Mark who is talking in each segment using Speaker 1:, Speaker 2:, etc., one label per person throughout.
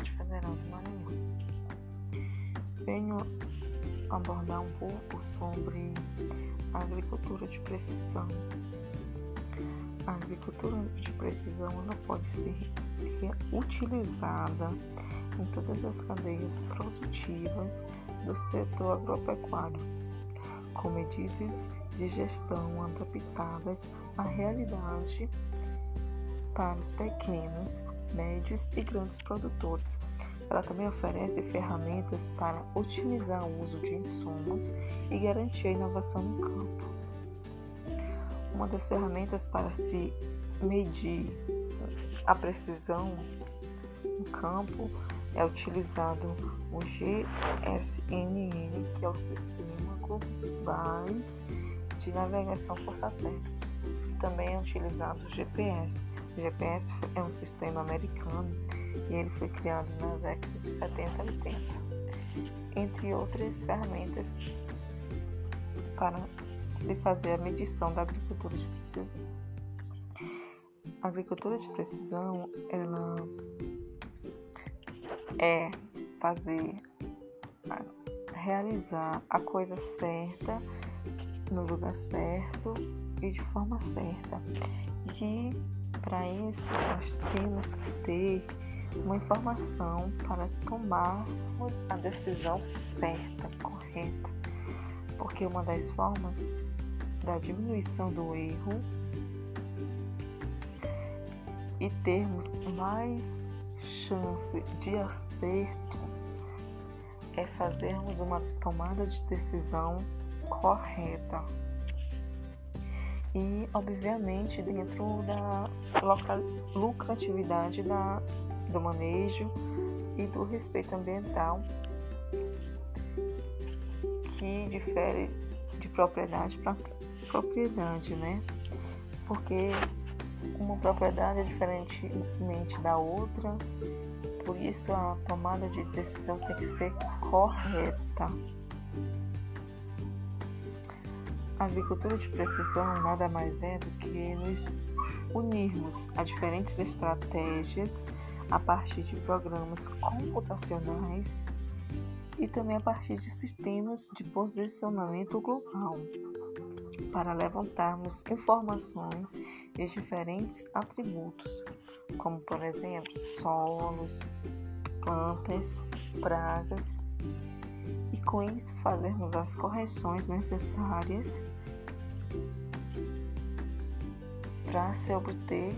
Speaker 1: Federal do Maranhão. Venho abordar um pouco sobre a agricultura de precisão. A agricultura de precisão ela pode ser utilizada em todas as cadeias produtivas do setor agropecuário, com medidas de gestão adaptadas à realidade para os pequenos, médios e grandes produtores. Ela também oferece ferramentas para otimizar o uso de insumos e garantir a inovação no campo. Uma das ferramentas para se medir a precisão no campo é utilizado o GSNN, que é o Sistema Globais de Navegação por Satélites. Também é utilizado o GPS. O GPS é um sistema americano e ele foi criado na década de 70 e 80, entre outras ferramentas para se fazer a medição da agricultura de precisão. A agricultura de precisão, ela é fazer, realizar a coisa certa no lugar certo e de forma certa. E para isso nós temos que ter uma informação para tomarmos a decisão certa, correta. Porque uma das formas da diminuição do erro e termos mais chance de acerto é fazermos uma tomada de decisão correta. E, obviamente, dentro da lucratividade da, do manejo e do respeito ambiental, que difere de propriedade para propriedade, né? Porque uma propriedade é diferentemente da outra, por isso a tomada de decisão tem que ser correta. A agricultura de precisão nada mais é do que nos unirmos a diferentes estratégias a partir de programas computacionais e também a partir de sistemas de posicionamento global para levantarmos informações de diferentes atributos, como por exemplo solos, plantas, pragas, e com isso fazermos as correções necessárias para se obter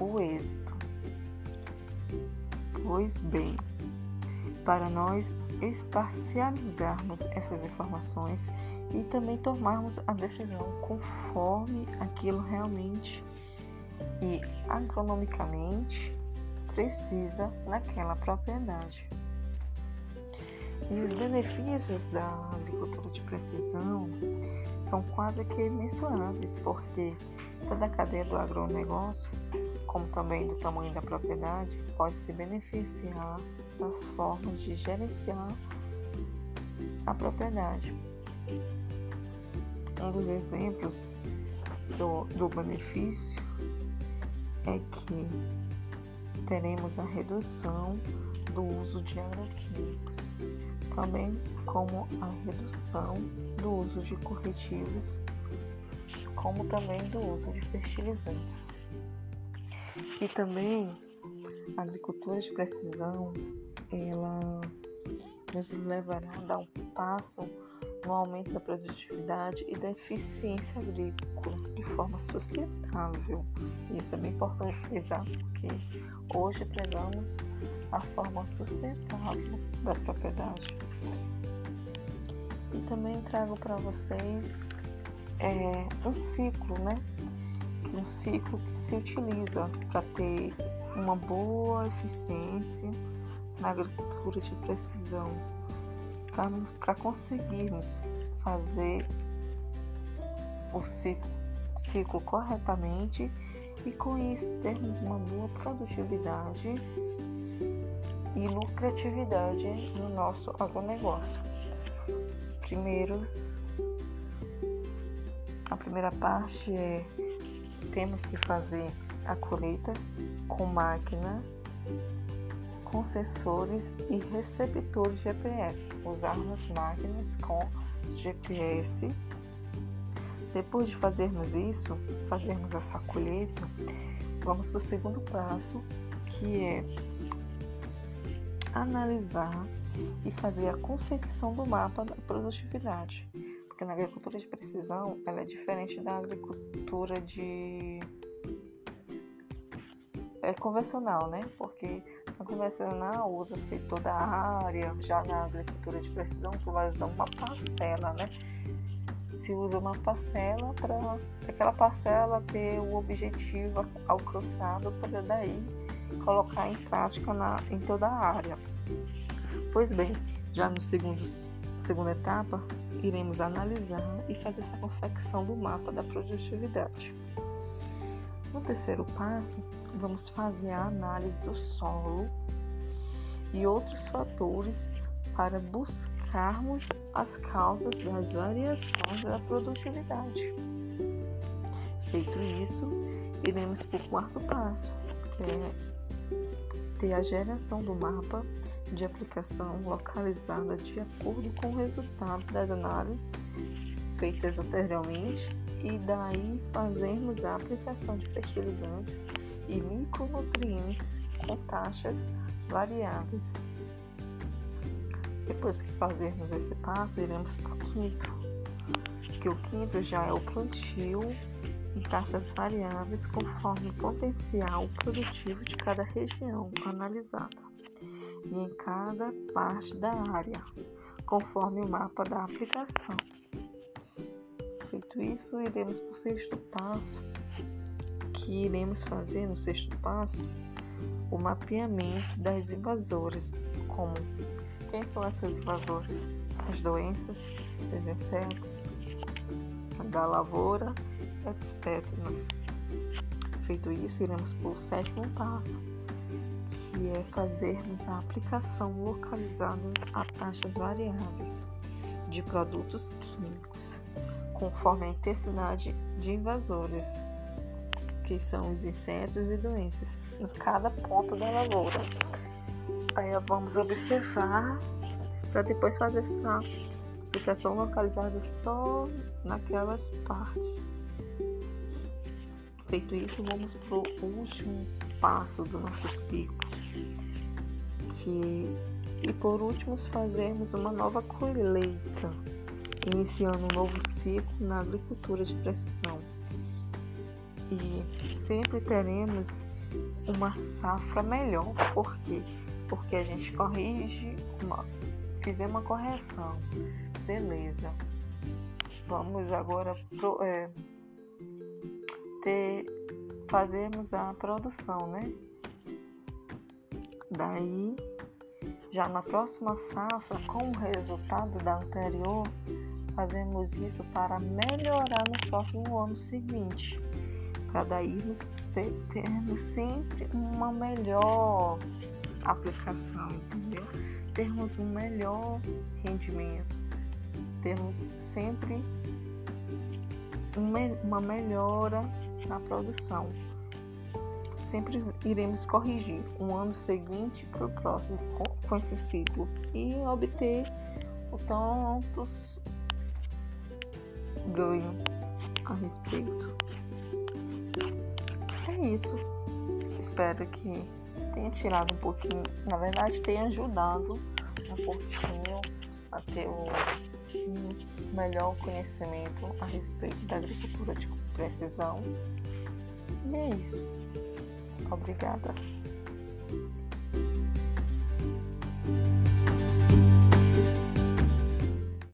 Speaker 1: o êxito. Pois bem, para nós espacializarmos essas informações e também tomarmos a decisão conforme aquilo realmente e agronomicamente precisa naquela propriedade. E os benefícios da agricultura de precisão são quase que mensuráveis, porque toda a cadeia do agronegócio, como também do tamanho da propriedade, pode se beneficiar das formas de gerenciar a propriedade. Um dos exemplos do, do benefício é que teremos a redução do uso de agroquímicos, também como a redução do uso de corretivos, como também do uso de fertilizantes. E também a agricultura de precisão, ela nos levará a dar um passo no aumento da produtividade e da eficiência agrícola de forma sustentável. Isso é bem importante frisar, porque hoje prezamos a forma sustentável da propriedade. E também trago para vocês é, um ciclo, né? Um ciclo que se utiliza para ter uma boa eficiência na agricultura de precisão para conseguirmos fazer o ciclo, ciclo corretamente e com isso termos uma boa produtividade e lucratividade no nosso agronegócio. Primeiros, a primeira parte é temos que fazer a colheita com máquina com sensores e receptores GPS. Usarmos máquinas com GPS. Depois de fazermos isso, fazermos essa colheita, vamos para o segundo passo, que é analisar e fazer a confecção do mapa da produtividade. Porque na agricultura de precisão, ela é diferente da agricultura de é convencional, né? Porque na convencional usa-se toda a área, já na agricultura de precisão tu vai usar uma parcela, né? Se usa uma parcela para aquela parcela ter o objetivo alcançado para daí colocar em prática na, em toda a área. Pois bem, já no segundo segunda etapa, iremos analisar e fazer essa confecção do mapa da produtividade. No terceiro passo, vamos fazer a análise do solo e outros fatores para buscarmos as causas das variações da produtividade. Feito isso, iremos para o quarto passo, que é ter a geração do mapa de aplicação localizada de acordo com o resultado das análises feitas anteriormente e daí fazermos a aplicação de fertilizantes e micronutrientes com taxas variáveis. Depois que fazermos esse passo, iremos para o quinto, que o quinto já é o plantio em taxas variáveis conforme o potencial produtivo de cada região analisada e em cada parte da área, conforme o mapa da aplicação. Feito isso, iremos para o sexto passo, que iremos fazer no sexto passo o mapeamento das invasoras, como quem são essas invasoras? As doenças, os insetos, da lavoura, etc. Feito isso, iremos para o sétimo passo, que é fazermos a aplicação localizada a taxas variáveis de produtos químicos, conforme a intensidade de invasores, que são os insetos e doenças, em cada ponto da lavoura. Aí vamos observar para depois fazer essa aplicação localizada só naquelas partes. Feito isso, vamos para o último passo do nosso ciclo, que e por último fazermos uma nova colheita, iniciando um novo ciclo na agricultura de precisão. E sempre teremos uma safra melhor, por quê? Porque a gente corrige, uma, fizemos uma correção, beleza. Vamos agora pro, é, ter, fazermos a produção, né? Daí, já na próxima safra, com o resultado da anterior, fazemos isso para melhorar no próximo ano seguinte, para daí termos sempre uma melhor aplicação, entendeu? Termos um melhor rendimento, termos sempre uma melhora na produção. Sempre iremos corrigir um ano seguinte para o próximo com esse ciclo e obter o tantos ganho a respeito. É isso. Espero que tenha tirado um pouquinho, na verdade tenha ajudado um pouquinho a ter o um melhor conhecimento a respeito da agricultura de precisão. E é isso. Obrigada.